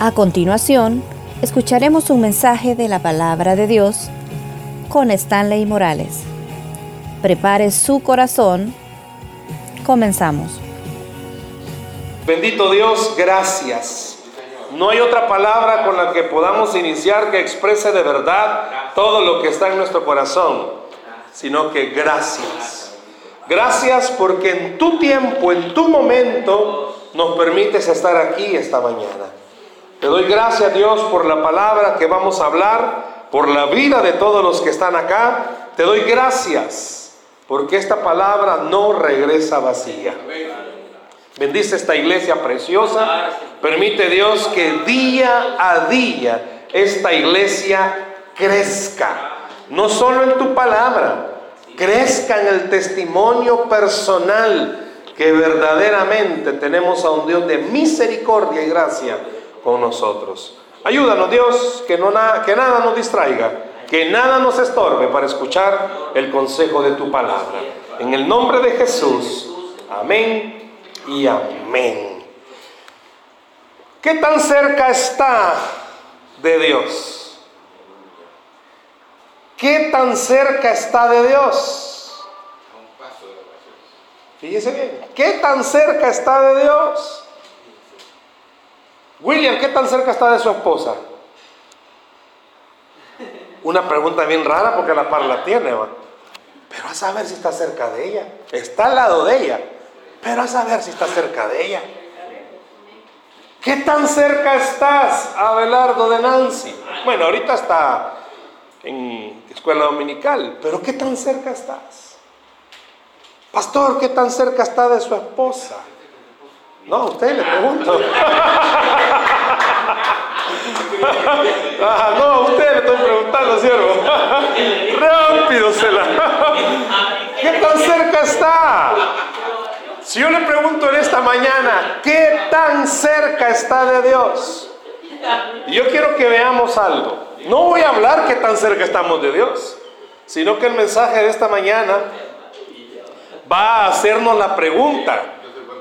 A continuación, escucharemos un mensaje de la palabra de Dios con Stanley Morales. Prepare su corazón. Comenzamos. Bendito Dios, gracias. No hay otra palabra con la que podamos iniciar que exprese de verdad todo lo que está en nuestro corazón, sino que gracias. Gracias porque en tu tiempo, en tu momento, nos permites estar aquí esta mañana. Te doy gracias Dios por la palabra que vamos a hablar, por la vida de todos los que están acá. Te doy gracias porque esta palabra no regresa vacía. Bendice esta iglesia preciosa. Permite Dios que día a día esta iglesia crezca. No solo en tu palabra, crezca en el testimonio personal que verdaderamente tenemos a un Dios de misericordia y gracia con nosotros. Ayúdanos Dios, que, no que nada nos distraiga, que nada nos estorbe para escuchar el consejo de tu palabra. En el nombre de Jesús, amén y amén. ¿Qué tan cerca está de Dios? ¿Qué tan cerca está de Dios? Fíjese bien, ¿qué tan cerca está de Dios? William, ¿qué tan cerca está de su esposa? Una pregunta bien rara porque la par la tiene, ¿va? pero a saber si está cerca de ella. Está al lado de ella, pero a saber si está cerca de ella. ¿Qué tan cerca estás, Abelardo de Nancy? Bueno, ahorita está en escuela dominical, pero ¿qué tan cerca estás? Pastor, ¿qué tan cerca está de su esposa? No, a usted le pregunto. Ah, no, a usted le estoy preguntando, siervo. Rápido se la. ¿Qué tan cerca está? Si yo le pregunto en esta mañana, ¿qué tan cerca está de Dios? Y yo quiero que veamos algo. No voy a hablar qué tan cerca estamos de Dios, sino que el mensaje de esta mañana va a hacernos la pregunta,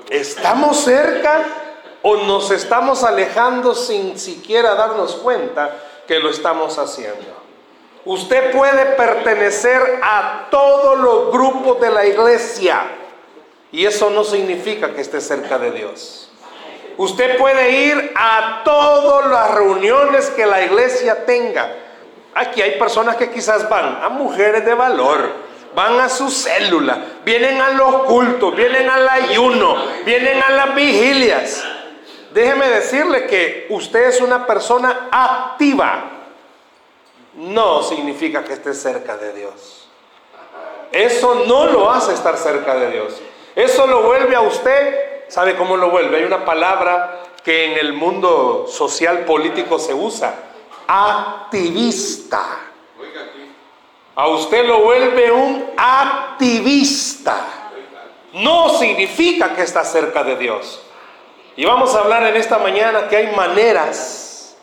¿estamos cerca o nos estamos alejando sin siquiera darnos cuenta que lo estamos haciendo? Usted puede pertenecer a todos los grupos de la iglesia y eso no significa que esté cerca de Dios. Usted puede ir a todas las reuniones que la iglesia tenga. Aquí hay personas que quizás van a mujeres de valor, van a su célula, vienen a los cultos, vienen al ayuno, vienen a las vigilias. Déjeme decirle que usted es una persona activa. No significa que esté cerca de Dios. Eso no lo hace estar cerca de Dios. Eso lo vuelve a usted, ¿sabe cómo lo vuelve? Hay una palabra que en el mundo social político se usa, activista a usted lo vuelve un activista. No significa que está cerca de Dios. Y vamos a hablar en esta mañana que hay maneras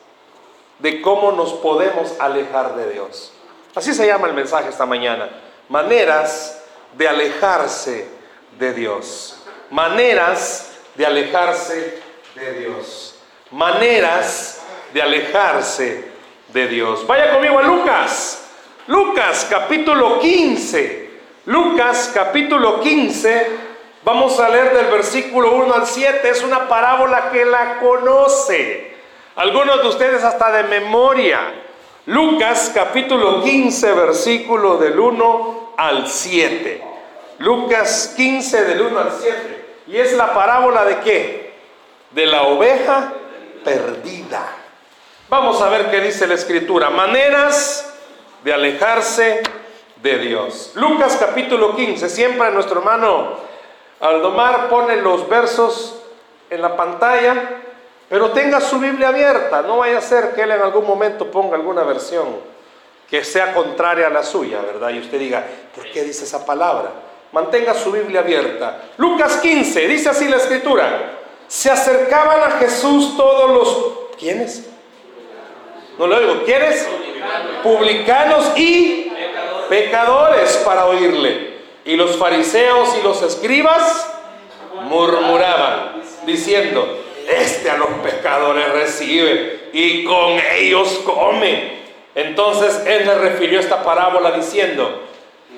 de cómo nos podemos alejar de Dios. Así se llama el mensaje esta mañana. Maneras de alejarse de Dios. Maneras de alejarse de Dios. Maneras de alejarse de Dios. Vaya conmigo a Lucas Lucas capítulo 15. Lucas capítulo 15. Vamos a leer del versículo 1 al 7. Es una parábola que la conoce. Algunos de ustedes hasta de memoria. Lucas capítulo 15, versículo del 1 al 7. Lucas 15 del 1 al 7. Y es la parábola de qué? De la oveja perdida. Vamos a ver qué dice la escritura. Maneras de alejarse de Dios. Lucas capítulo 15, siempre nuestro hermano Aldomar pone los versos en la pantalla, pero tenga su Biblia abierta, no vaya a ser que él en algún momento ponga alguna versión que sea contraria a la suya, ¿verdad? Y usted diga, ¿por qué dice esa palabra? Mantenga su Biblia abierta. Lucas 15, dice así la escritura, se acercaban a Jesús todos los... ¿Quiénes? No lo digo, ¿quiénes? Publicanos y pecadores para oírle. Y los fariseos y los escribas murmuraban, diciendo, este a los pescadores recibe y con ellos come. Entonces él le refirió esta parábola diciendo,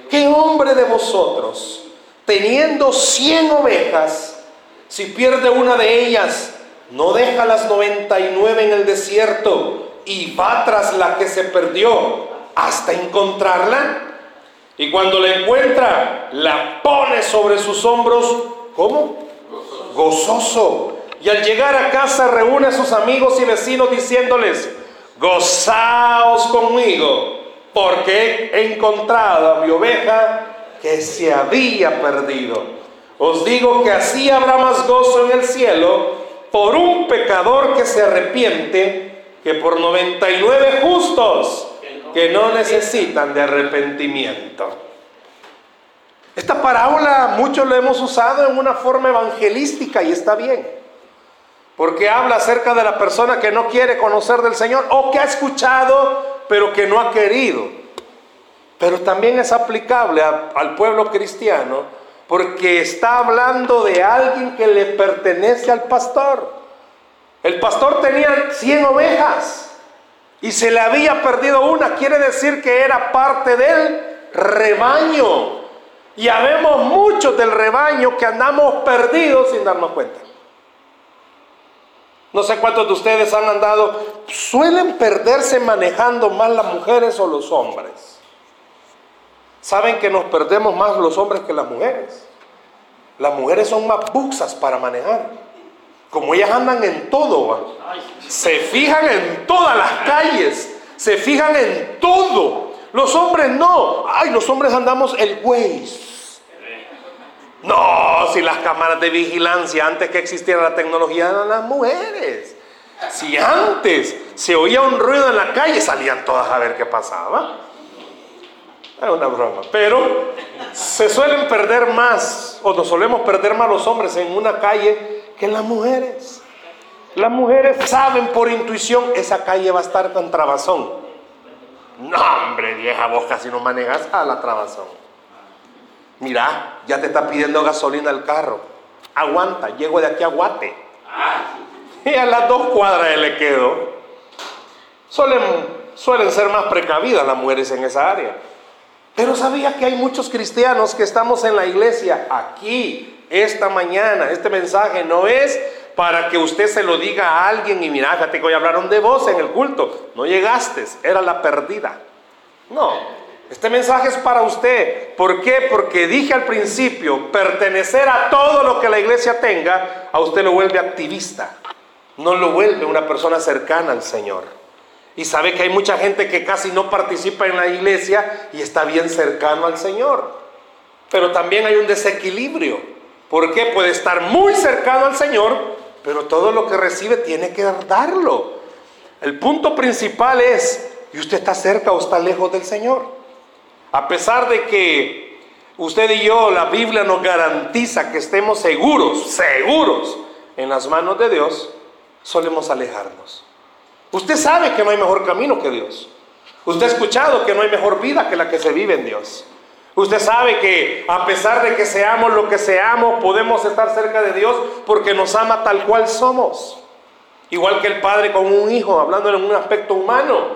¿qué hombre de vosotros, teniendo cien ovejas, si pierde una de ellas, no deja las 99 en el desierto y va tras la que se perdió hasta encontrarla? Y cuando la encuentra, la pone sobre sus hombros, ¿cómo? Gozoso. Y al llegar a casa reúne a sus amigos y vecinos diciéndoles, gozaos conmigo, porque he encontrado a mi oveja que se había perdido. Os digo que así habrá más gozo en el cielo por un pecador que se arrepiente que por 99 justos que no necesitan de arrepentimiento. Esta parábola muchos lo hemos usado en una forma evangelística y está bien. Porque habla acerca de la persona que no quiere conocer del Señor o que ha escuchado pero que no ha querido. Pero también es aplicable al pueblo cristiano porque está hablando de alguien que le pertenece al pastor. El pastor tenía 100 ovejas y se le había perdido una. Quiere decir que era parte del rebaño. Y habemos muchos del rebaño que andamos perdidos sin darnos cuenta. No sé cuántos de ustedes han andado, suelen perderse manejando más las mujeres o los hombres. Saben que nos perdemos más los hombres que las mujeres. Las mujeres son más buxas para manejar. Como ellas andan en todo, se fijan en todas las calles, se fijan en todo. Los hombres no. Ay, los hombres andamos el güey no, si las cámaras de vigilancia antes que existiera la tecnología eran las mujeres. Si antes se oía un ruido en la calle, salían todas a ver qué pasaba. Es una broma. Pero se suelen perder más, o nos solemos perder más los hombres en una calle que las mujeres. Las mujeres saben por intuición, esa calle va a estar con trabazón. No, hombre, vieja, vos casi no manejas a la trabazón. Mira, ya te está pidiendo gasolina el carro. Aguanta, llego de aquí a Guate. Y a las dos cuadras le quedo. Suelen, suelen ser más precavidas las mujeres en esa área. Pero sabía que hay muchos cristianos que estamos en la iglesia aquí, esta mañana. Este mensaje no es para que usted se lo diga a alguien y mira, fíjate que hoy hablaron de vos en el culto. No llegaste, era la perdida. No, este mensaje es para usted. ¿Por qué? Porque dije al principio, pertenecer a todo lo que la iglesia tenga, a usted lo vuelve activista. No lo vuelve una persona cercana al Señor. Y sabe que hay mucha gente que casi no participa en la iglesia y está bien cercano al Señor. Pero también hay un desequilibrio. ¿Por qué? Puede estar muy cercano al Señor, pero todo lo que recibe tiene que darlo. El punto principal es, ¿y usted está cerca o está lejos del Señor? A pesar de que usted y yo, la Biblia nos garantiza que estemos seguros, seguros en las manos de Dios, solemos alejarnos. Usted sabe que no hay mejor camino que Dios. Usted ha escuchado que no hay mejor vida que la que se vive en Dios. Usted sabe que a pesar de que seamos lo que seamos, podemos estar cerca de Dios porque nos ama tal cual somos. Igual que el padre con un hijo, hablando en un aspecto humano.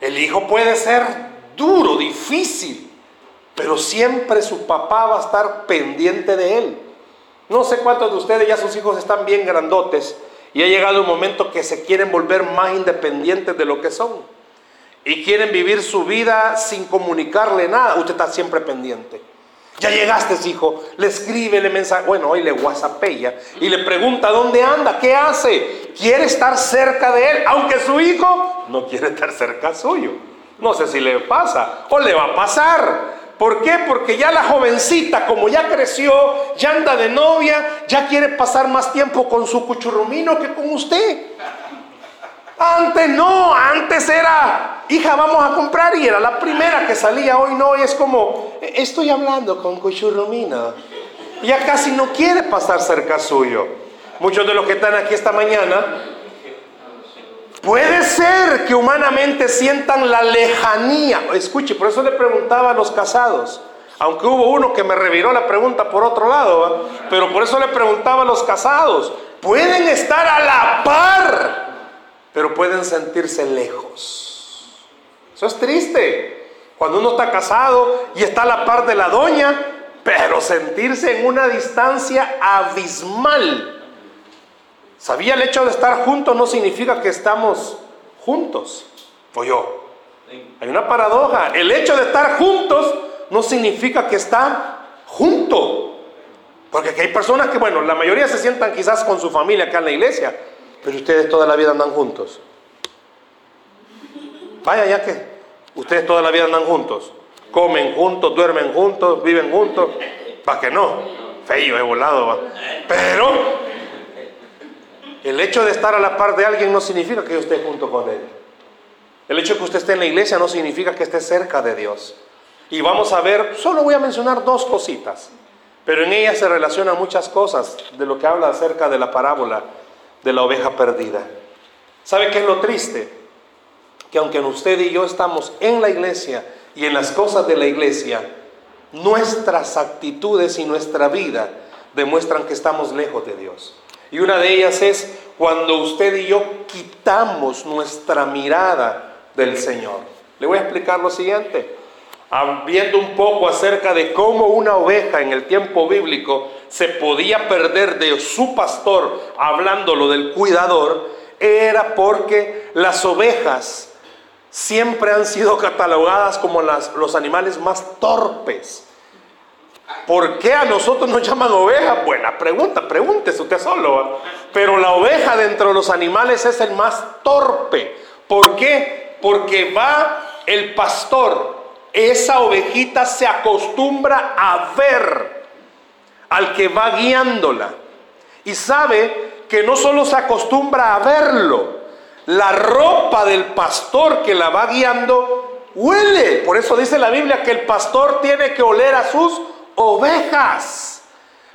El hijo puede ser duro, difícil, pero siempre su papá va a estar pendiente de él. No sé cuántos de ustedes ya sus hijos están bien grandotes y ha llegado un momento que se quieren volver más independientes de lo que son y quieren vivir su vida sin comunicarle nada. Usted está siempre pendiente. Ya llegaste, hijo. Le escribe, le mensaje. Bueno, hoy le whatsappella y le pregunta dónde anda, qué hace. Quiere estar cerca de él, aunque su hijo no quiere estar cerca suyo. No sé si le pasa o le va a pasar. ¿Por qué? Porque ya la jovencita, como ya creció, ya anda de novia, ya quiere pasar más tiempo con su cuchurrumino que con usted. Antes no, antes era, hija, vamos a comprar y era la primera que salía. Hoy no, y es como, estoy hablando con cuchurrumino. Ya casi no quiere pasar cerca suyo. Muchos de los que están aquí esta mañana Puede ser que humanamente sientan la lejanía. Escuche, por eso le preguntaba a los casados. Aunque hubo uno que me reviró la pregunta por otro lado, pero por eso le preguntaba a los casados, pueden estar a la par, pero pueden sentirse lejos. Eso es triste. Cuando uno está casado y está a la par de la doña, pero sentirse en una distancia abismal. ¿Sabía el hecho de estar juntos no significa que estamos juntos? O yo. Hay una paradoja. El hecho de estar juntos no significa que están juntos. Porque aquí hay personas que, bueno, la mayoría se sientan quizás con su familia acá en la iglesia, pero ustedes toda la vida andan juntos. Vaya, ya que ustedes toda la vida andan juntos. Comen juntos, duermen juntos, viven juntos. ¿Para que no? Feo, he volado. ¿va? Pero el hecho de estar a la par de alguien no significa que yo esté junto con él. El hecho de que usted esté en la iglesia no significa que esté cerca de Dios. Y vamos a ver, solo voy a mencionar dos cositas, pero en ellas se relacionan muchas cosas de lo que habla acerca de la parábola de la oveja perdida. ¿Sabe qué es lo triste? Que aunque usted y yo estamos en la iglesia y en las cosas de la iglesia, nuestras actitudes y nuestra vida demuestran que estamos lejos de Dios. Y una de ellas es cuando usted y yo quitamos nuestra mirada del Señor. Le voy a explicar lo siguiente. Viendo un poco acerca de cómo una oveja en el tiempo bíblico se podía perder de su pastor, hablándolo del cuidador, era porque las ovejas siempre han sido catalogadas como los animales más torpes. ¿Por qué a nosotros nos llaman ovejas? Buena pregunta, pregúntese usted solo. Pero la oveja dentro de los animales es el más torpe. ¿Por qué? Porque va el pastor, esa ovejita se acostumbra a ver al que va guiándola. Y sabe que no solo se acostumbra a verlo, la ropa del pastor que la va guiando huele. Por eso dice la Biblia que el pastor tiene que oler a sus ovejas.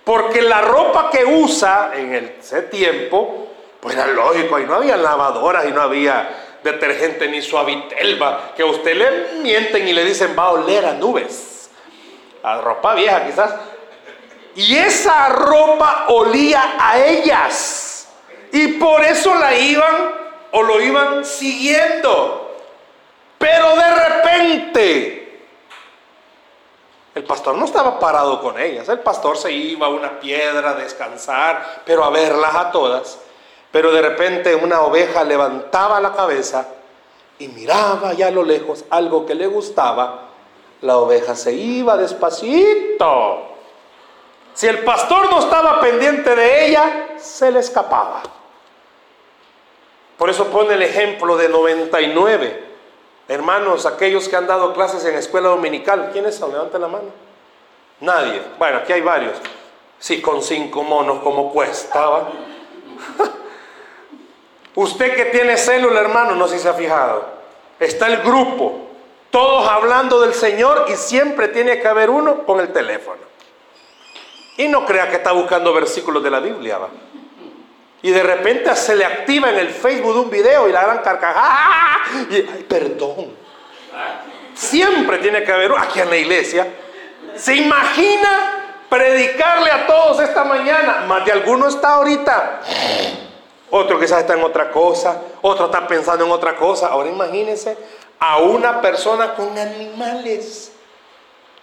Porque la ropa que usa en ese tiempo, pues era lógico, y no había lavadoras y no había detergente ni suavitelva, que a usted le mienten y le dicen va a oler a nubes. A ropa vieja quizás. Y esa ropa olía a ellas. Y por eso la iban o lo iban siguiendo. Pero de repente el pastor no estaba parado con ellas, el pastor se iba a una piedra a descansar, pero a verlas a todas. Pero de repente una oveja levantaba la cabeza y miraba allá a lo lejos algo que le gustaba. La oveja se iba despacito. Si el pastor no estaba pendiente de ella, se le escapaba. Por eso pone el ejemplo de 99 Hermanos, aquellos que han dado clases en escuela dominical, ¿quiénes son? Levanten la mano. Nadie. Bueno, aquí hay varios. Sí, con cinco monos, como cuesta? Usted que tiene célula, hermano, no sé si se ha fijado. Está el grupo, todos hablando del Señor y siempre tiene que haber uno con el teléfono. Y no crea que está buscando versículos de la Biblia, ¿va? Y de repente se le activa en el Facebook un video y la gran carcajada. Y, ay, perdón. Siempre tiene que haber aquí en la iglesia. ¿Se imagina predicarle a todos esta mañana? Más de alguno está ahorita. Otro quizás está en otra cosa. Otro está pensando en otra cosa. Ahora imagínense a una persona con animales.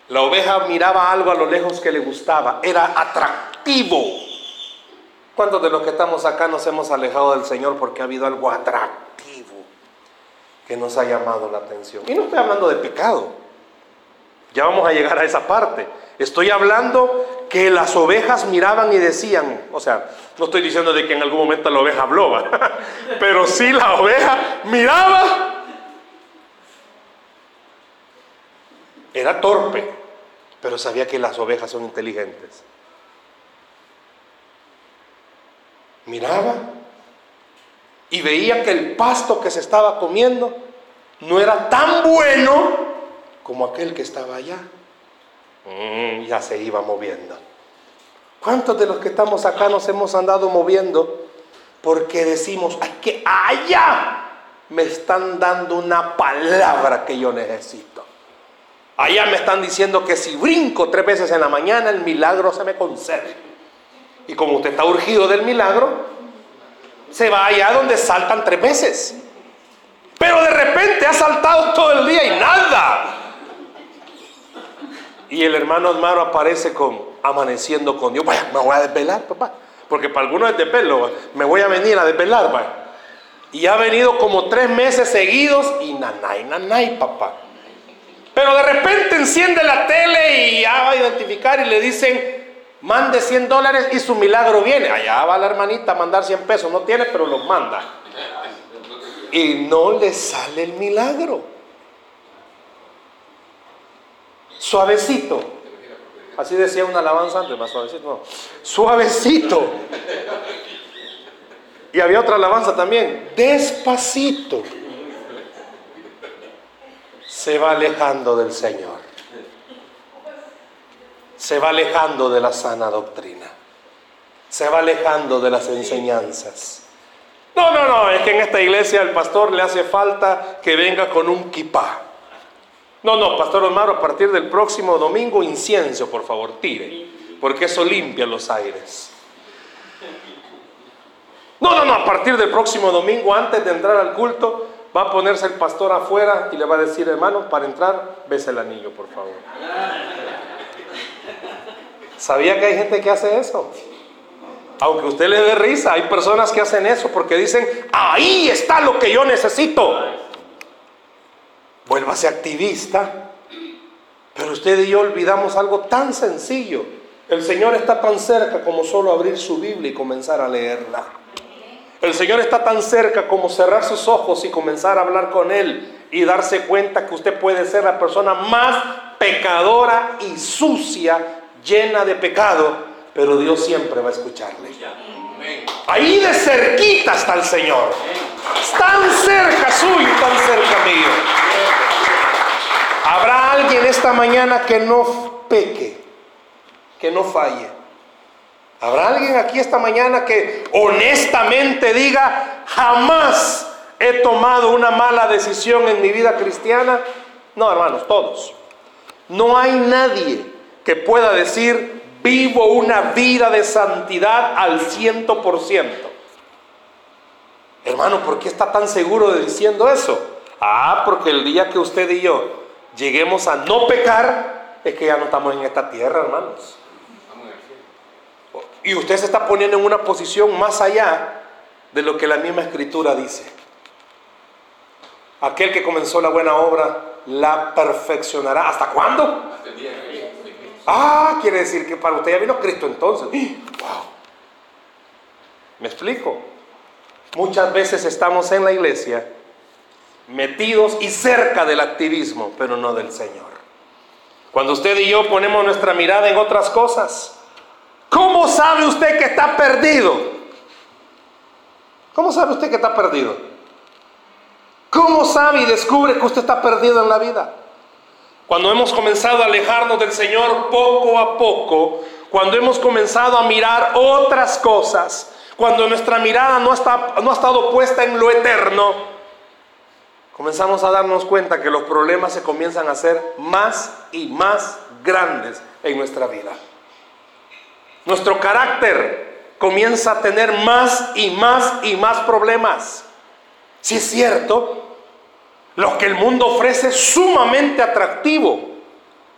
La oveja miraba algo a lo lejos que le gustaba. Era atractivo ¿Cuántos de los que estamos acá nos hemos alejado del Señor porque ha habido algo atractivo que nos ha llamado la atención? Y no estoy hablando de pecado. Ya vamos a llegar a esa parte. Estoy hablando que las ovejas miraban y decían, o sea, no estoy diciendo de que en algún momento la oveja habló, pero sí la oveja miraba. Era torpe, pero sabía que las ovejas son inteligentes. Miraba y veía que el pasto que se estaba comiendo no era tan bueno como aquel que estaba allá. Mm, ya se iba moviendo. ¿Cuántos de los que estamos acá nos hemos andado moviendo porque decimos, ay, que allá me están dando una palabra que yo necesito? Allá me están diciendo que si brinco tres veces en la mañana el milagro se me concede. Y como usted está urgido del milagro, se va allá donde saltan tres veces. Pero de repente ha saltado todo el día y nada. Y el hermano hermano aparece con amaneciendo con Dios. Vaya, me voy a desvelar, papá. Porque para algunos es de pelo, me voy a venir a desvelar, vaya. Y ha venido como tres meses seguidos y nanay, nanay, papá. Pero de repente enciende la tele y ya va a identificar y le dicen, mande 100 dólares y su milagro viene. Allá va la hermanita a mandar 100 pesos, no tiene, pero los manda. Y no le sale el milagro. Suavecito. Así decía una alabanza antes, más suavecito. No. Suavecito. Y había otra alabanza también. Despacito. Se va alejando del Señor se va alejando de la sana doctrina, se va alejando de las enseñanzas. No, no, no, es que en esta iglesia al pastor le hace falta que venga con un kipá. No, no, pastor Omar, a partir del próximo domingo incienso, por favor, tire, porque eso limpia los aires. No, no, no, a partir del próximo domingo, antes de entrar al culto, va a ponerse el pastor afuera y le va a decir, hermano, para entrar, bese el anillo, por favor. ¿Sabía que hay gente que hace eso? Aunque usted le dé risa, hay personas que hacen eso porque dicen, ahí está lo que yo necesito. Vuélvase activista. Pero usted y yo olvidamos algo tan sencillo. El Señor está tan cerca como solo abrir su Biblia y comenzar a leerla. El Señor está tan cerca como cerrar sus ojos y comenzar a hablar con Él y darse cuenta que usted puede ser la persona más pecadora y sucia llena de pecado, pero Dios siempre va a escucharle. Ahí de cerquita está el Señor. Tan cerca suyo, tan cerca mío. Habrá alguien esta mañana que no peque, que no falle. Habrá alguien aquí esta mañana que honestamente diga, jamás he tomado una mala decisión en mi vida cristiana. No, hermanos, todos. No hay nadie que pueda decir, vivo una vida de santidad al ciento por ciento. Hermano, ¿por qué está tan seguro de diciendo eso? Ah, porque el día que usted y yo lleguemos a no pecar, es que ya no estamos en esta tierra, hermanos. Y usted se está poniendo en una posición más allá de lo que la misma escritura dice. Aquel que comenzó la buena obra la perfeccionará. ¿Hasta cuándo? Hasta el día Ah, quiere decir que para usted ya vino Cristo entonces. ¡Wow! ¿Me explico? Muchas veces estamos en la iglesia metidos y cerca del activismo, pero no del Señor. Cuando usted y yo ponemos nuestra mirada en otras cosas, ¿cómo sabe usted que está perdido? ¿Cómo sabe usted que está perdido? ¿Cómo sabe y descubre que usted está perdido en la vida? Cuando hemos comenzado a alejarnos del Señor poco a poco, cuando hemos comenzado a mirar otras cosas, cuando nuestra mirada no, ha estado puesta en lo eterno, comenzamos a darnos cuenta que los problemas se comienzan a hacer más y más grandes en nuestra vida. Nuestro carácter comienza a tener más y más y más problemas. Si es cierto, lo que el mundo ofrece es sumamente atractivo.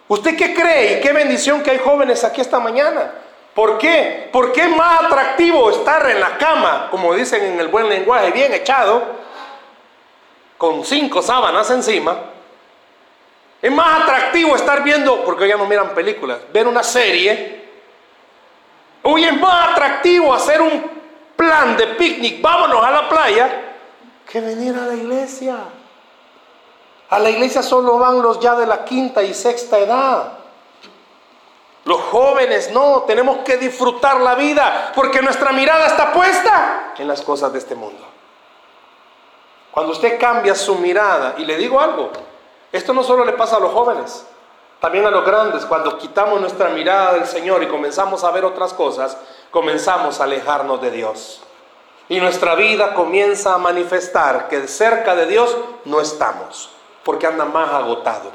¿Usted qué cree y qué bendición que hay jóvenes aquí esta mañana? ¿Por qué? Porque es más atractivo estar en la cama, como dicen en el buen lenguaje, bien echado, con cinco sábanas encima. Es más atractivo estar viendo, porque ya no miran películas, ver una serie. Hoy es más atractivo hacer un plan de picnic, vámonos a la playa, que venir a la iglesia. A la iglesia solo van los ya de la quinta y sexta edad. Los jóvenes no, tenemos que disfrutar la vida porque nuestra mirada está puesta en las cosas de este mundo. Cuando usted cambia su mirada, y le digo algo, esto no solo le pasa a los jóvenes, también a los grandes, cuando quitamos nuestra mirada del Señor y comenzamos a ver otras cosas, comenzamos a alejarnos de Dios. Y nuestra vida comienza a manifestar que cerca de Dios no estamos porque anda más agotado.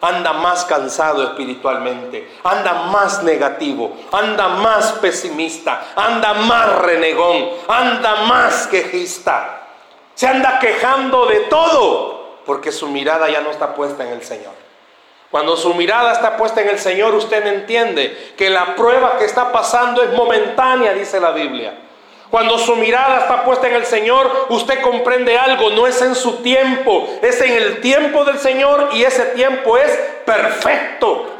anda más cansado espiritualmente, anda más negativo, anda más pesimista, anda más renegón, anda más quejista. Se anda quejando de todo porque su mirada ya no está puesta en el Señor. Cuando su mirada está puesta en el Señor, usted entiende que la prueba que está pasando es momentánea, dice la Biblia. Cuando su mirada está puesta en el Señor, usted comprende algo, no es en su tiempo, es en el tiempo del Señor y ese tiempo es perfecto.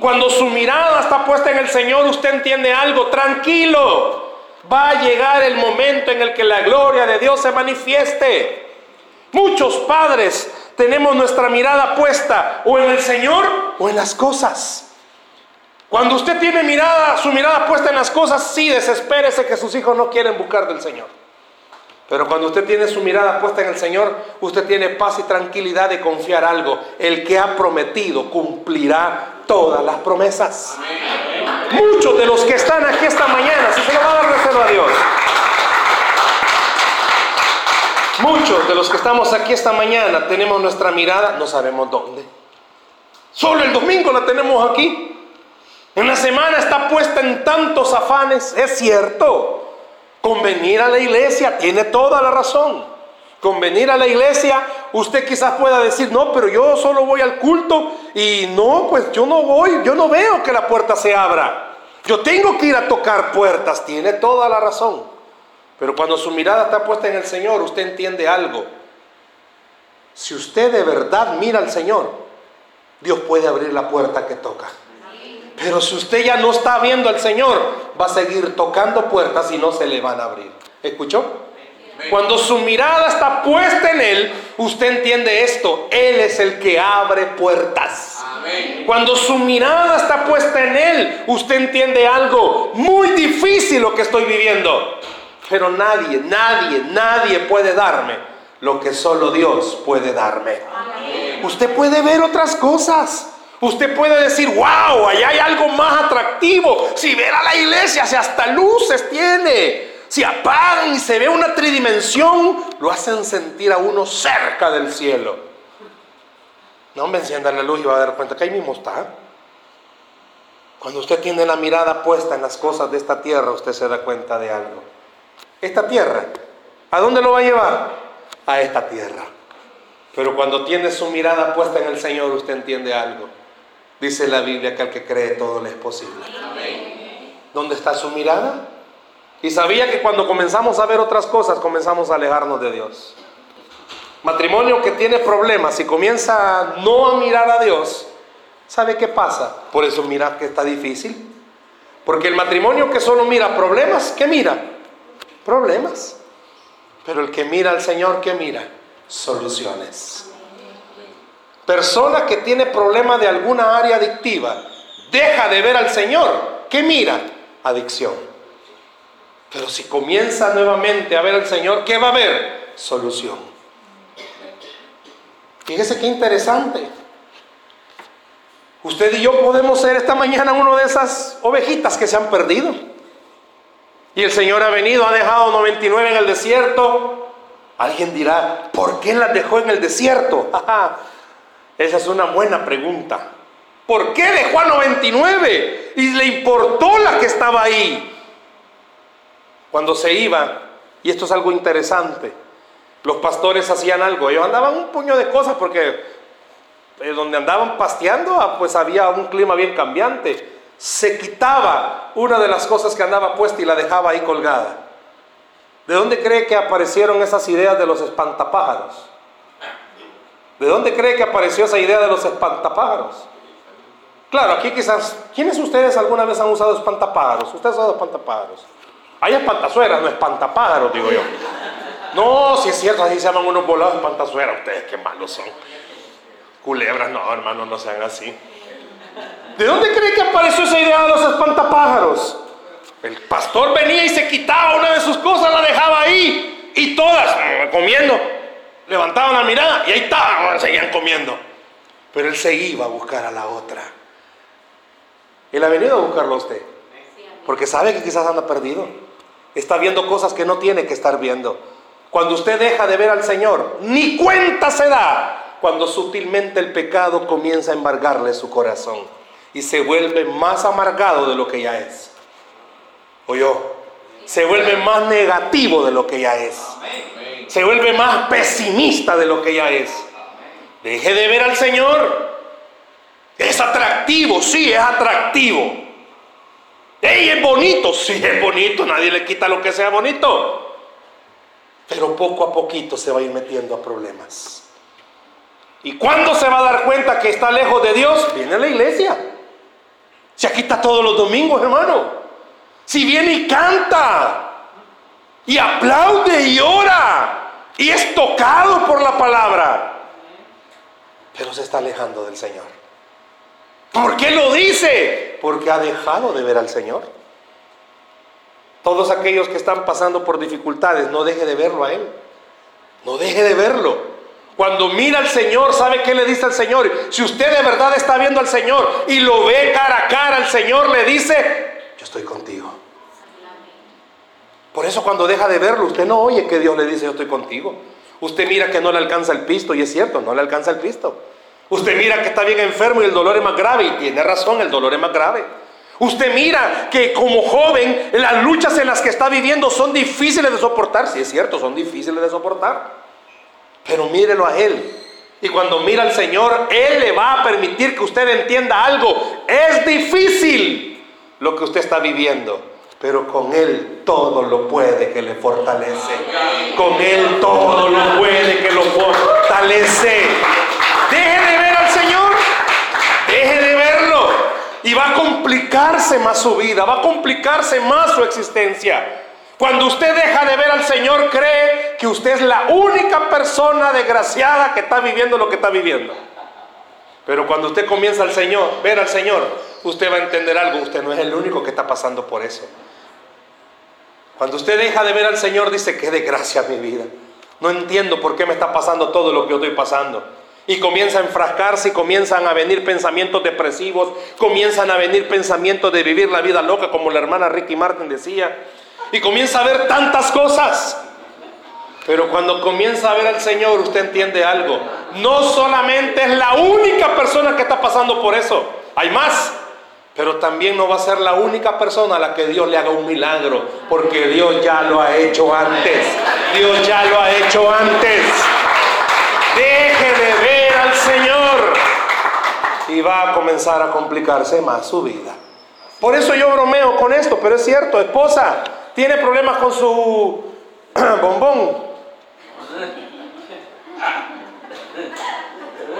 Cuando su mirada está puesta en el Señor, usted entiende algo, tranquilo. Va a llegar el momento en el que la gloria de Dios se manifieste. Muchos padres tenemos nuestra mirada puesta o en el Señor o en las cosas. Cuando usted tiene mirada, su mirada puesta en las cosas, sí, desespérese que sus hijos no quieren buscar del Señor. Pero cuando usted tiene su mirada puesta en el Señor, usted tiene paz y tranquilidad de confiar algo. El que ha prometido cumplirá todas las promesas. Muchos de los que están aquí esta mañana, si se lo va a dar reserva a Dios. Muchos de los que estamos aquí esta mañana tenemos nuestra mirada, no sabemos dónde. Solo el domingo la tenemos aquí. En la semana está puesta en tantos afanes, es cierto. Convenir a la iglesia tiene toda la razón. Convenir a la iglesia, usted quizás pueda decir, no, pero yo solo voy al culto y no, pues yo no voy, yo no veo que la puerta se abra. Yo tengo que ir a tocar puertas, tiene toda la razón. Pero cuando su mirada está puesta en el Señor, usted entiende algo. Si usted de verdad mira al Señor, Dios puede abrir la puerta que toca. Pero si usted ya no está viendo al Señor, va a seguir tocando puertas y no se le van a abrir. ¿Escuchó? Cuando su mirada está puesta en Él, usted entiende esto. Él es el que abre puertas. Cuando su mirada está puesta en Él, usted entiende algo muy difícil lo que estoy viviendo. Pero nadie, nadie, nadie puede darme lo que solo Dios puede darme. Usted puede ver otras cosas. Usted puede decir, wow, allá hay algo más atractivo. Si ver a la iglesia, si hasta luces tiene, si apagan y se ve una tridimensión, lo hacen sentir a uno cerca del cielo. No me enciendan la luz y va a dar cuenta que ahí mismo está. Cuando usted tiene la mirada puesta en las cosas de esta tierra, usted se da cuenta de algo. Esta tierra, ¿a dónde lo va a llevar? A esta tierra. Pero cuando tiene su mirada puesta en el Señor, usted entiende algo Dice la Biblia que al que cree todo le es posible. ¿Dónde está su mirada? Y sabía que cuando comenzamos a ver otras cosas, comenzamos a alejarnos de Dios. Matrimonio que tiene problemas y comienza no a mirar a Dios, ¿sabe qué pasa? Por eso mira que está difícil. Porque el matrimonio que solo mira problemas, ¿qué mira? Problemas. Pero el que mira al Señor, ¿qué mira? Soluciones. Persona que tiene problema de alguna área adictiva, deja de ver al Señor. ¿Qué mira? Adicción. Pero si comienza nuevamente a ver al Señor, ¿qué va a haber? Solución. Fíjese qué interesante. Usted y yo podemos ser esta mañana uno de esas ovejitas que se han perdido. Y el Señor ha venido, ha dejado 99 en el desierto. Alguien dirá, ¿por qué las dejó en el desierto? Esa es una buena pregunta. ¿Por qué dejó a 99 y le importó la que estaba ahí? Cuando se iba, y esto es algo interesante, los pastores hacían algo, ellos andaban un puño de cosas porque eh, donde andaban pasteando, ah, pues había un clima bien cambiante. Se quitaba una de las cosas que andaba puesta y la dejaba ahí colgada. ¿De dónde cree que aparecieron esas ideas de los espantapájaros? ¿De dónde cree que apareció esa idea de los espantapájaros? Claro, aquí quizás, ¿quiénes de ustedes alguna vez han usado espantapájaros? Ustedes han usado espantapájaros. Hay espantazuelas, no espantapájaros, digo yo. No, si es cierto, así se llaman unos volados espantazuelas. Ustedes qué malos son. Culebras, no, hermano, no sean así. ¿De dónde cree que apareció esa idea de los espantapájaros? El pastor venía y se quitaba una de sus cosas, la dejaba ahí y todas mm, comiendo levantaban la mirada y ahí estaban, seguían comiendo. Pero él se iba a buscar a la otra. Él ha venido a buscarlo a usted. Porque sabe que quizás anda perdido. Está viendo cosas que no tiene que estar viendo. Cuando usted deja de ver al Señor, ni cuenta se da cuando sutilmente el pecado comienza a embargarle su corazón y se vuelve más amargado de lo que ya es. ¿O yo? Se vuelve más negativo de lo que ya es. Se vuelve más pesimista de lo que ya es. Deje de ver al Señor. Es atractivo, sí, es atractivo. ¡Ey, es bonito! Sí, es bonito, nadie le quita lo que sea bonito. Pero poco a poquito se va a ir metiendo a problemas. ¿Y cuándo se va a dar cuenta que está lejos de Dios? Viene a la iglesia. Si aquí está todos los domingos, hermano. Si viene y canta. Y aplaude y ora. Y es tocado por la palabra. Pero se está alejando del Señor. ¿Por qué lo dice? Porque ha dejado de ver al Señor. Todos aquellos que están pasando por dificultades, no deje de verlo a Él. No deje de verlo. Cuando mira al Señor, ¿sabe qué le dice al Señor? Si usted de verdad está viendo al Señor y lo ve cara a cara, el Señor le dice, yo estoy contigo. Por eso cuando deja de verlo, usted no oye que Dios le dice, yo estoy contigo. Usted mira que no le alcanza el pisto, y es cierto, no le alcanza el pisto. Usted mira que está bien enfermo y el dolor es más grave, y tiene razón, el dolor es más grave. Usted mira que como joven las luchas en las que está viviendo son difíciles de soportar, sí es cierto, son difíciles de soportar. Pero mírelo a Él. Y cuando mira al Señor, Él le va a permitir que usted entienda algo. Es difícil lo que usted está viviendo. Pero con Él todo lo puede que le fortalece. Con Él todo lo puede que lo fortalece. Deje de ver al Señor. Deje de verlo. Y va a complicarse más su vida. Va a complicarse más su existencia. Cuando usted deja de ver al Señor, cree que usted es la única persona desgraciada que está viviendo lo que está viviendo. Pero cuando usted comienza al Señor, ver al Señor, usted va a entender algo. Usted no es el único que está pasando por eso. Cuando usted deja de ver al Señor, dice, qué desgracia mi vida. No entiendo por qué me está pasando todo lo que yo estoy pasando. Y comienza a enfrascarse y comienzan a venir pensamientos depresivos, comienzan a venir pensamientos de vivir la vida loca, como la hermana Ricky Martin decía y comienza a ver tantas cosas. Pero cuando comienza a ver al Señor, usted entiende algo. No solamente es la única persona que está pasando por eso, hay más. Pero también no va a ser la única persona a la que Dios le haga un milagro, porque Dios ya lo ha hecho antes. Dios ya lo ha hecho antes. Deje de ver al Señor y va a comenzar a complicarse más su vida. Por eso yo bromeo con esto, pero es cierto, esposa, tiene problemas con su bombón.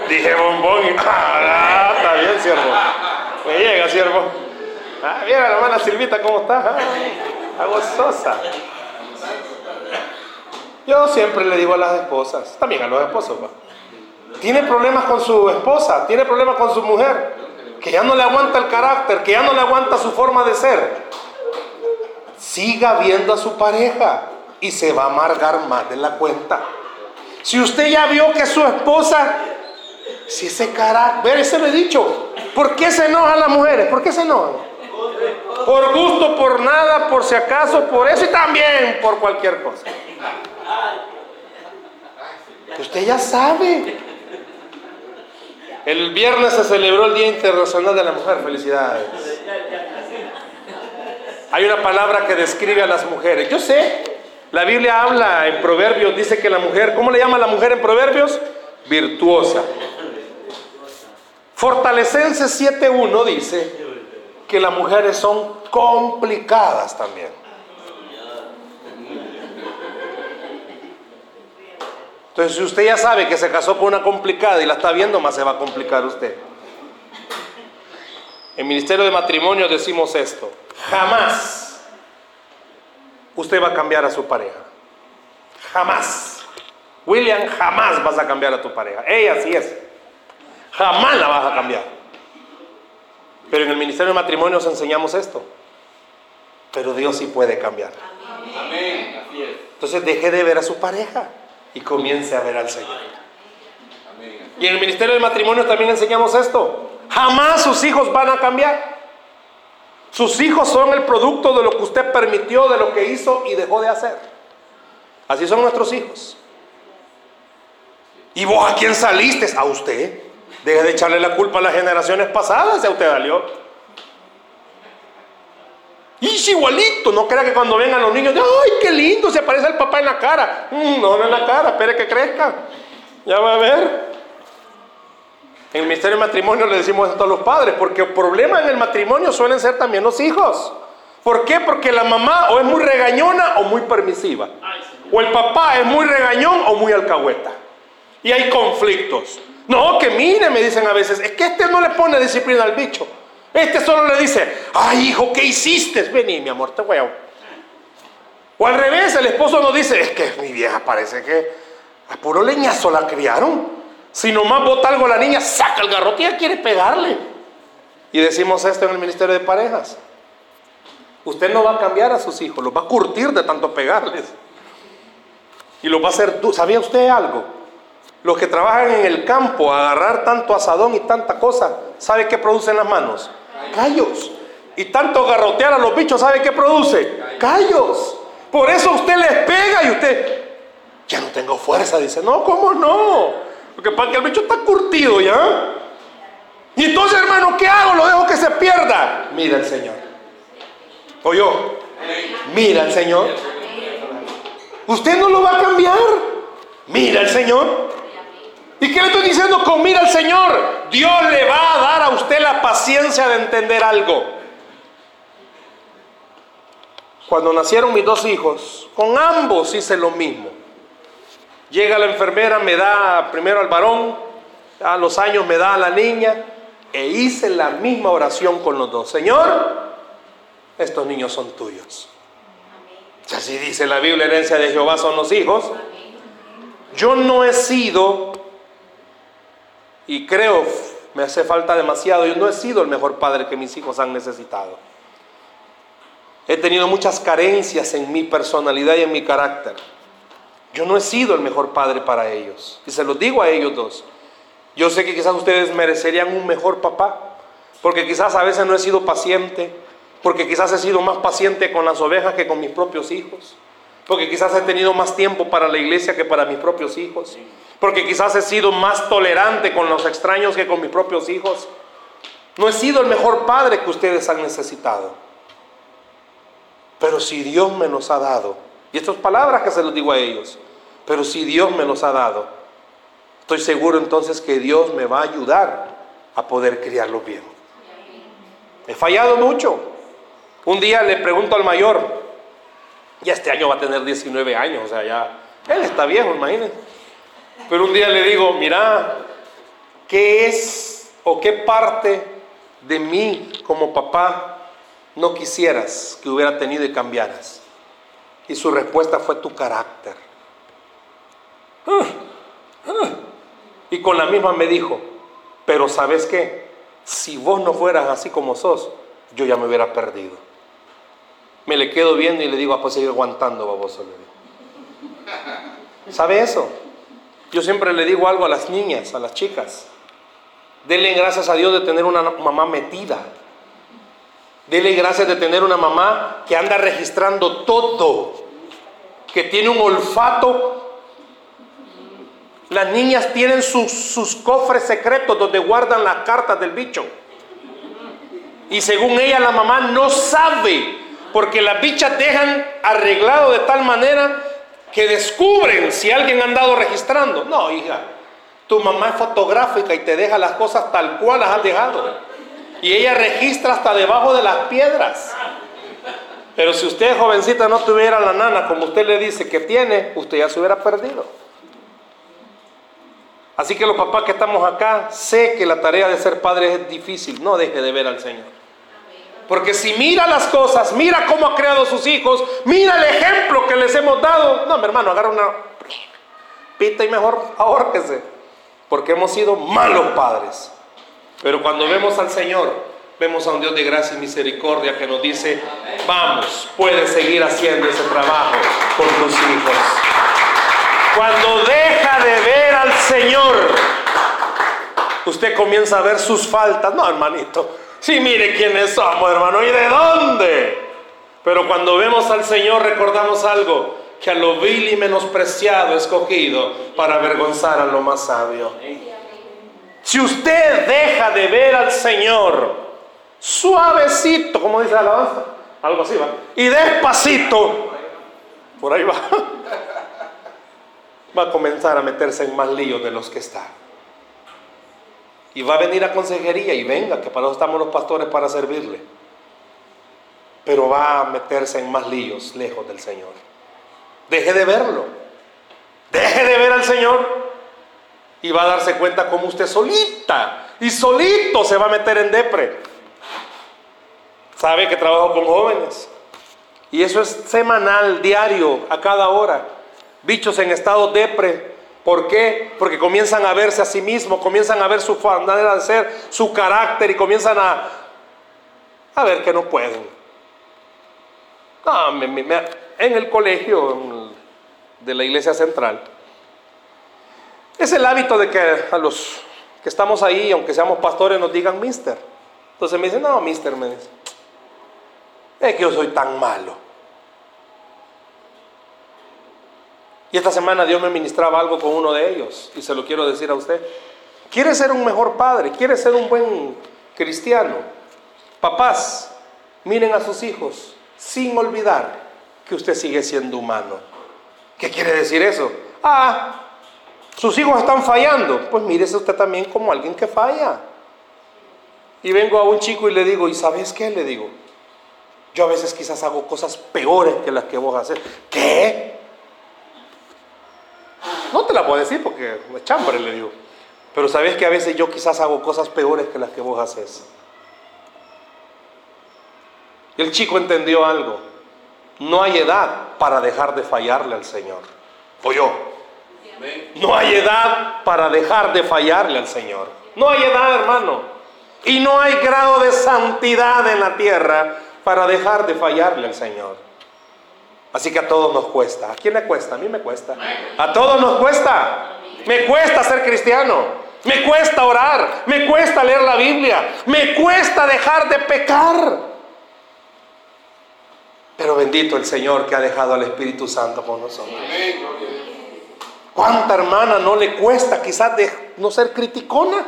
Dije bombón y ah, está bien, siervo. Me llega, siervo. Ah, mira la hermana Silvita cómo está. Ah, gozosa. Yo siempre le digo a las esposas, también a los esposos, tiene problemas con su esposa, tiene problemas con su mujer, que ya no le aguanta el carácter, que ya no le aguanta su forma de ser siga viendo a su pareja y se va a amargar más de la cuenta. Si usted ya vio que su esposa, si ese carácter, ese lo he dicho, ¿por qué se enojan las mujeres? ¿Por qué se enojan? Por gusto, por nada, por si acaso, por eso y también por cualquier cosa. Usted ya sabe. El viernes se celebró el Día Internacional de la Mujer. Felicidades. Hay una palabra que describe a las mujeres. Yo sé, la Biblia habla en Proverbios, dice que la mujer, ¿cómo le llama la mujer en Proverbios? Virtuosa. Fortalecenses 7.1 dice que las mujeres son complicadas también. Entonces, si usted ya sabe que se casó con una complicada y la está viendo, más se va a complicar usted. En Ministerio de Matrimonio decimos esto. Jamás usted va a cambiar a su pareja. Jamás. William, jamás vas a cambiar a tu pareja. Ella así es. Jamás la vas a cambiar. Pero en el Ministerio de Matrimonio os enseñamos esto. Pero Dios sí puede cambiar. Amén. Entonces deje de ver a su pareja y comience a ver al Señor. Y en el Ministerio de Matrimonio también enseñamos esto. Jamás sus hijos van a cambiar. Sus hijos son el producto de lo que usted permitió, de lo que hizo y dejó de hacer. Así son nuestros hijos. ¿Y vos a quién saliste? A usted. Deje de echarle la culpa a las generaciones pasadas, ya usted salió. Y igualito, no crea que cuando vengan los niños, ¡ay, qué lindo! Se aparece el papá en la cara. Mm, no, no en la cara, espere que crezca. Ya va a ver. En el ministerio de matrimonio le decimos esto a los padres, porque el problema en el matrimonio suelen ser también los hijos. ¿Por qué? Porque la mamá o es muy regañona o muy permisiva. O el papá es muy regañón o muy alcahueta. Y hay conflictos. No, que mire, me dicen a veces, es que este no le pone disciplina al bicho. Este solo le dice, ay hijo, ¿qué hiciste? Vení, mi amor, te voy a... O al revés, el esposo no dice, es que mi vieja parece que a puro leñazo la criaron. Si nomás bota algo la niña, saca el garrote y quiere pegarle. Y decimos esto en el Ministerio de Parejas. Usted no va a cambiar a sus hijos, los va a curtir de tanto pegarles. Y los va a hacer, ¿sabía usted algo? Los que trabajan en el campo, agarrar tanto asadón y tanta cosa, ¿sabe qué producen las manos? Callos. Y tanto garrotear a los bichos, ¿sabe qué produce? Callos. Por eso usted les pega y usted, ya no tengo fuerza, dice, no, ¿cómo no? Porque para que el bicho está curtido ya. Y entonces, hermano, ¿qué hago? Lo dejo que se pierda. Mira el Señor. O yo, mira el Señor. Usted no lo va a cambiar. Mira el Señor. ¿Y qué le estoy diciendo con mira al Señor? Dios le va a dar a usted la paciencia de entender algo. Cuando nacieron mis dos hijos, con ambos hice lo mismo. Llega la enfermera, me da primero al varón, a los años me da a la niña, e hice la misma oración con los dos. Señor, estos niños son tuyos. Así dice la Biblia, herencia de Jehová son los hijos. Yo no he sido y creo, me hace falta demasiado, yo no he sido el mejor padre que mis hijos han necesitado. He tenido muchas carencias en mi personalidad y en mi carácter. Yo no he sido el mejor padre para ellos. Y se los digo a ellos dos. Yo sé que quizás ustedes merecerían un mejor papá, porque quizás a veces no he sido paciente, porque quizás he sido más paciente con las ovejas que con mis propios hijos, porque quizás he tenido más tiempo para la iglesia que para mis propios hijos porque quizás he sido más tolerante con los extraños que con mis propios hijos. No he sido el mejor padre que ustedes han necesitado. Pero si Dios me los ha dado, y estas palabras que se los digo a ellos, pero si Dios me los ha dado, estoy seguro entonces que Dios me va a ayudar a poder criarlos bien. He fallado mucho. Un día le pregunto al mayor, ya este año va a tener 19 años, o sea, ya, él está viejo, imagínense. Pero un día le digo, mira, ¿qué es o qué parte de mí como papá no quisieras que hubiera tenido y cambiaras? Y su respuesta fue tu carácter. Y con la misma me dijo, pero ¿sabes qué? Si vos no fueras así como sos, yo ya me hubiera perdido. Me le quedo viendo y le digo, ah, pues seguir aguantando, baboso. ¿Sabe eso? Yo siempre le digo algo a las niñas, a las chicas. Denle gracias a Dios de tener una mamá metida. Denle gracias de tener una mamá que anda registrando todo, que tiene un olfato. Las niñas tienen sus, sus cofres secretos donde guardan las cartas del bicho. Y según ella la mamá no sabe, porque las bichas dejan arreglado de tal manera que descubren si alguien ha andado registrando. No, hija, tu mamá es fotográfica y te deja las cosas tal cual las has dejado. Y ella registra hasta debajo de las piedras. Pero si usted, jovencita, no tuviera la nana como usted le dice que tiene, usted ya se hubiera perdido. Así que los papás que estamos acá, sé que la tarea de ser padre es difícil. No deje de ver al Señor. Porque si mira las cosas, mira cómo ha creado sus hijos, mira el ejemplo que les hemos dado. No, mi hermano, agarra una pita y mejor ahórquese. Porque hemos sido malos padres. Pero cuando vemos al Señor, vemos a un Dios de gracia y misericordia que nos dice, vamos, puedes seguir haciendo ese trabajo con tus hijos. Cuando deja de ver al Señor, usted comienza a ver sus faltas. No, hermanito, Sí, mire quiénes somos, hermano, y de dónde. Pero cuando vemos al Señor recordamos algo, que a lo vil y menospreciado escogido para avergonzar a lo más sabio. Si usted deja de ver al Señor suavecito, como dice la alabanza, algo así va, y despacito, por ahí va, va a comenzar a meterse en más líos de los que está. Y va a venir a consejería y venga, que para eso estamos los pastores para servirle. Pero va a meterse en más líos lejos del Señor. Deje de verlo. Deje de ver al Señor. Y va a darse cuenta como usted solita y solito se va a meter en depre. Sabe que trabajo con jóvenes. Y eso es semanal, diario, a cada hora. Bichos en estado depre. ¿Por qué? Porque comienzan a verse a sí mismos, comienzan a ver su manera de ser, su carácter y comienzan a, a ver que no pueden. en el colegio de la iglesia central, es el hábito de que a los que estamos ahí, aunque seamos pastores, nos digan mister. Entonces me dicen, no, mister, me dice, es que yo soy tan malo. Y esta semana Dios me ministraba algo con uno de ellos y se lo quiero decir a usted. ¿Quiere ser un mejor padre? ¿Quiere ser un buen cristiano? Papás, miren a sus hijos sin olvidar que usted sigue siendo humano. ¿Qué quiere decir eso? Ah, sus hijos están fallando. Pues mírese usted también como alguien que falla. Y vengo a un chico y le digo, ¿y sabes qué? Le digo, yo a veces quizás hago cosas peores que las que vos haces. ¿Qué? No te la puedo decir porque me chambre, le digo. Pero sabes que a veces yo quizás hago cosas peores que las que vos haces. Y el chico entendió algo. No hay edad para dejar de fallarle al Señor. O yo. No hay edad para dejar de fallarle al Señor. No hay edad, hermano. Y no hay grado de santidad en la tierra para dejar de fallarle al Señor. Así que a todos nos cuesta. ¿A quién le cuesta? A mí me cuesta. A todos nos cuesta. Me cuesta ser cristiano. Me cuesta orar. Me cuesta leer la Biblia. Me cuesta dejar de pecar. Pero bendito el Señor que ha dejado al Espíritu Santo con nosotros. ¿Cuánta hermana no le cuesta quizás no ser criticona?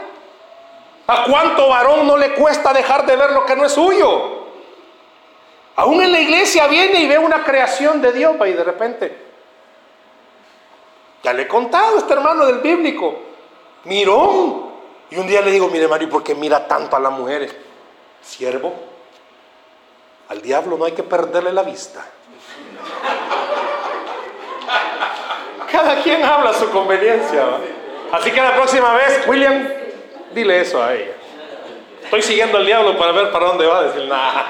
¿A cuánto varón no le cuesta dejar de ver lo que no es suyo? Aún en la iglesia viene y ve una creación de Dios y de repente, ya le he contado a este hermano del bíblico, miró. Y un día le digo, mire Mario, ¿por qué mira tanto a las mujeres? Siervo, al diablo no hay que perderle la vista. Cada quien habla a su conveniencia. Así que la próxima vez, William, dile eso a ella. Estoy siguiendo al diablo para ver para dónde va a decir nada.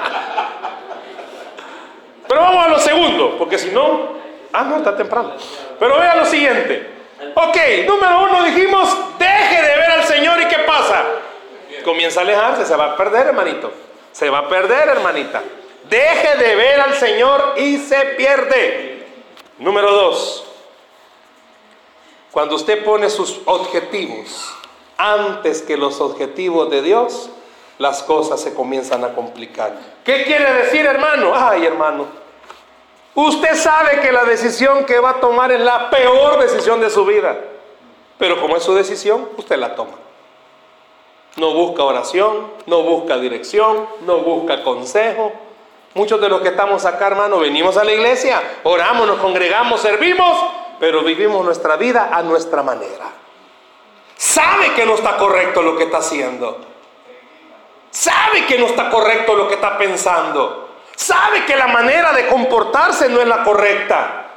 Pero vamos a lo segundo, porque si no, ah, no, está temprano. Pero vea lo siguiente. Ok, número uno dijimos, deje de ver al Señor y ¿qué pasa? Comienza a alejarse, se va a perder, hermanito. Se va a perder, hermanita. Deje de ver al Señor y se pierde. Número dos, cuando usted pone sus objetivos antes que los objetivos de Dios, las cosas se comienzan a complicar. ¿Qué quiere decir, hermano? Ay, hermano. Usted sabe que la decisión que va a tomar es la peor decisión de su vida. Pero como es su decisión, usted la toma. No busca oración, no busca dirección, no busca consejo. Muchos de los que estamos acá, hermano, venimos a la iglesia, oramos, nos congregamos, servimos, pero vivimos nuestra vida a nuestra manera. Sabe que no está correcto lo que está haciendo Sabe que no está correcto lo que está pensando. Sabe que la manera de comportarse no es la correcta.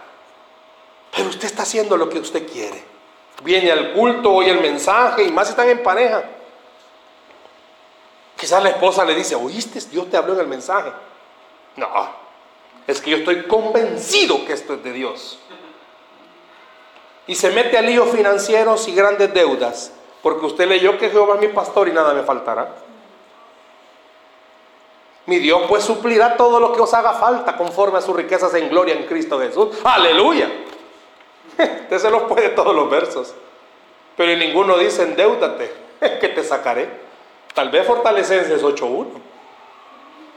Pero usted está haciendo lo que usted quiere. Viene al culto, oye el mensaje y más están en pareja. Quizás la esposa le dice, ¿oíste? Dios te habló en el mensaje. No, es que yo estoy convencido que esto es de Dios. Y se mete a líos financieros y grandes deudas, porque usted leyó que Jehová es mi pastor y nada me faltará. Mi Dios pues suplirá todo lo que os haga falta conforme a sus riquezas en gloria en Cristo Jesús. Aleluya. Usted se los puede todos los versos. Pero ninguno dice endeudate, que te sacaré. Tal vez Fortalecenses 8.1.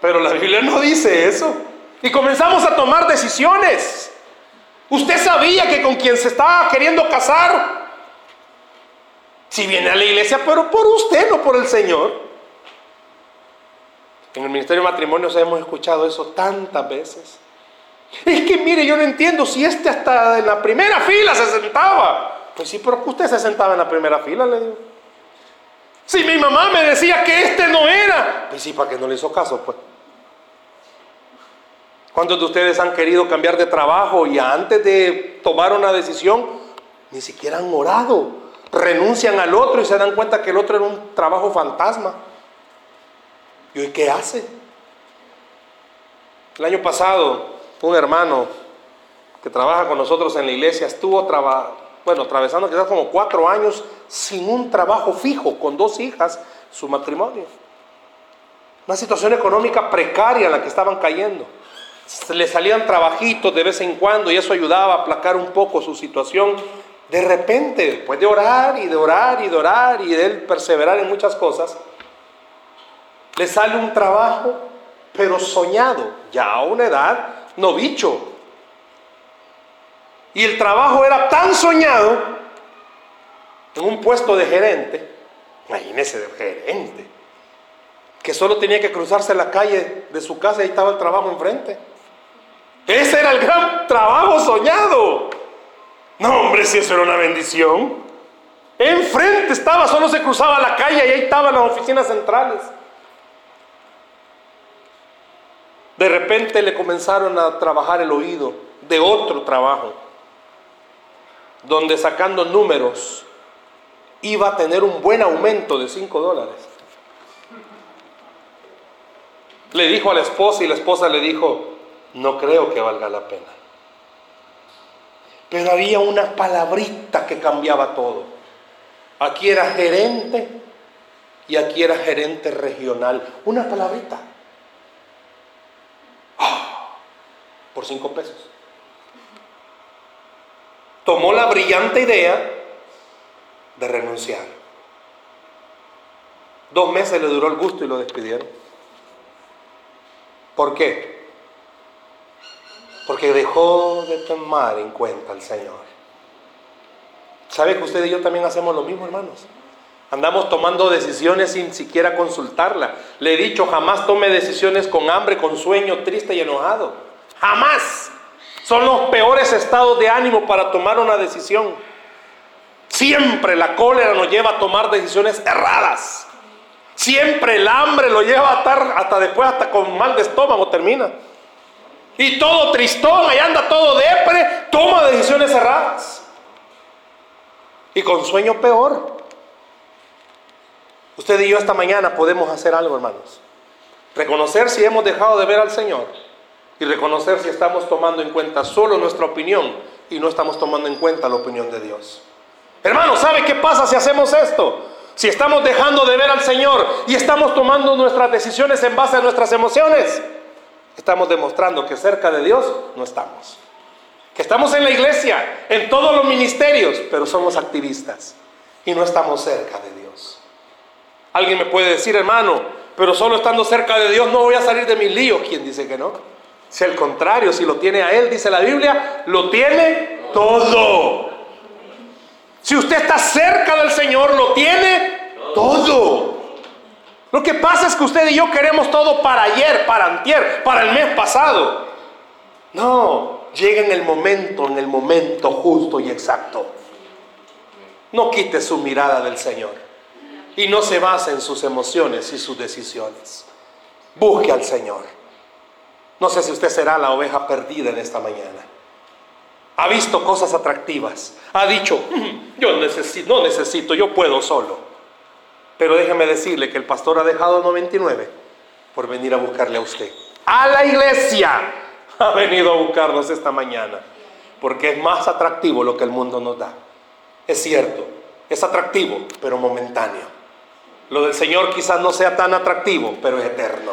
Pero la Biblia no dice eso. Y comenzamos a tomar decisiones. Usted sabía que con quien se estaba queriendo casar, si viene a la iglesia, pero por usted, no por el Señor. En el Ministerio de Matrimonios hemos escuchado eso tantas veces. Es que mire, yo no entiendo si este hasta en la primera fila se sentaba. Pues sí, pero usted se sentaba en la primera fila, le digo. Si mi mamá me decía que este no era, pues sí, para que no le hizo caso, pues. ¿Cuántos de ustedes han querido cambiar de trabajo y antes de tomar una decisión ni siquiera han orado? Renuncian al otro y se dan cuenta que el otro era un trabajo fantasma. ¿Y hoy qué hace? El año pasado, un hermano que trabaja con nosotros en la iglesia estuvo bueno, atravesando quizás como cuatro años sin un trabajo fijo, con dos hijas, su matrimonio. Una situación económica precaria en la que estaban cayendo. Le salían trabajitos de vez en cuando y eso ayudaba a aplacar un poco su situación. De repente, después de orar y de orar y de orar y de él perseverar en muchas cosas, le sale un trabajo, pero soñado, ya a una edad novicho. Y el trabajo era tan soñado en un puesto de gerente, imagínese de gerente, que solo tenía que cruzarse la calle de su casa y estaba el trabajo enfrente. Ese era el gran trabajo soñado. No, hombre, si eso era una bendición. Enfrente estaba, solo se cruzaba la calle y ahí estaban las oficinas centrales. De repente le comenzaron a trabajar el oído de otro trabajo, donde sacando números iba a tener un buen aumento de 5 dólares. Le dijo a la esposa y la esposa le dijo, no creo que valga la pena. Pero había una palabrita que cambiaba todo. Aquí era gerente y aquí era gerente regional. Una palabrita. por cinco pesos. Tomó la brillante idea de renunciar. Dos meses le duró el gusto y lo despidieron. ¿Por qué? Porque dejó de tomar en cuenta al Señor. ¿Sabe que usted y yo también hacemos lo mismo, hermanos? Andamos tomando decisiones sin siquiera consultarla. Le he dicho, jamás tome decisiones con hambre, con sueño, triste y enojado. Jamás. Son los peores estados de ánimo para tomar una decisión. Siempre la cólera nos lleva a tomar decisiones erradas. Siempre el hambre lo lleva a estar hasta después, hasta con mal de estómago termina. Y todo tristón, ahí anda todo depre, toma decisiones erradas. Y con sueño peor. Usted y yo esta mañana podemos hacer algo, hermanos. Reconocer si hemos dejado de ver al Señor y reconocer si estamos tomando en cuenta solo nuestra opinión y no estamos tomando en cuenta la opinión de Dios. Hermano, ¿sabe qué pasa si hacemos esto? Si estamos dejando de ver al Señor y estamos tomando nuestras decisiones en base a nuestras emociones, estamos demostrando que cerca de Dios no estamos. Que estamos en la iglesia, en todos los ministerios, pero somos activistas y no estamos cerca de Dios. Alguien me puede decir, hermano, pero solo estando cerca de Dios no voy a salir de mis líos. ¿Quién dice que no? Si al contrario, si lo tiene a Él, dice la Biblia, lo tiene todo. Si usted está cerca del Señor, lo tiene todo. Lo que pasa es que usted y yo queremos todo para ayer, para antier, para el mes pasado. No, llega en el momento, en el momento justo y exacto. No quite su mirada del Señor y no se base en sus emociones y sus decisiones. Busque al Señor. No sé si usted será la oveja perdida en esta mañana. Ha visto cosas atractivas. Ha dicho, mm, yo necesito, no necesito, yo puedo solo. Pero déjeme decirle que el pastor ha dejado 99 por venir a buscarle a usted. A la iglesia ha venido a buscarnos esta mañana. Porque es más atractivo lo que el mundo nos da. Es cierto, es atractivo, pero momentáneo. Lo del Señor quizás no sea tan atractivo, pero es eterno.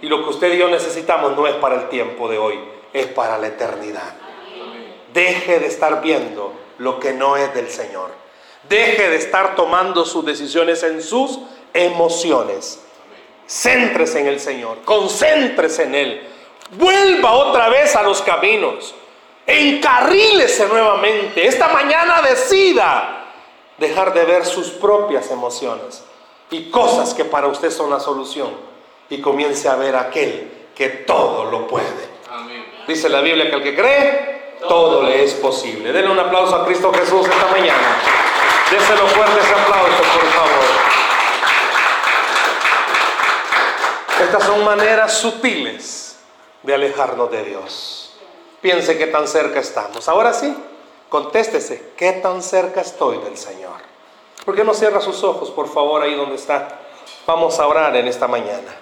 Y lo que usted y yo necesitamos no es para el tiempo de hoy, es para la eternidad. Deje de estar viendo lo que no es del Señor. Deje de estar tomando sus decisiones en sus emociones. Céntrese en el Señor, concéntrese en Él. Vuelva otra vez a los caminos. Encarrílese nuevamente. Esta mañana decida dejar de ver sus propias emociones y cosas que para usted son la solución y comience a ver aquel que todo lo puede. Dice la Biblia que el que cree, todo le es posible. Denle un aplauso a Cristo Jesús esta mañana. Déselo fuerte ese aplauso, por favor. Estas son maneras sutiles de alejarnos de Dios. Piense qué tan cerca estamos. Ahora sí, contéstese, ¿qué tan cerca estoy del Señor? ¿Por qué no cierra sus ojos, por favor, ahí donde está? Vamos a orar en esta mañana.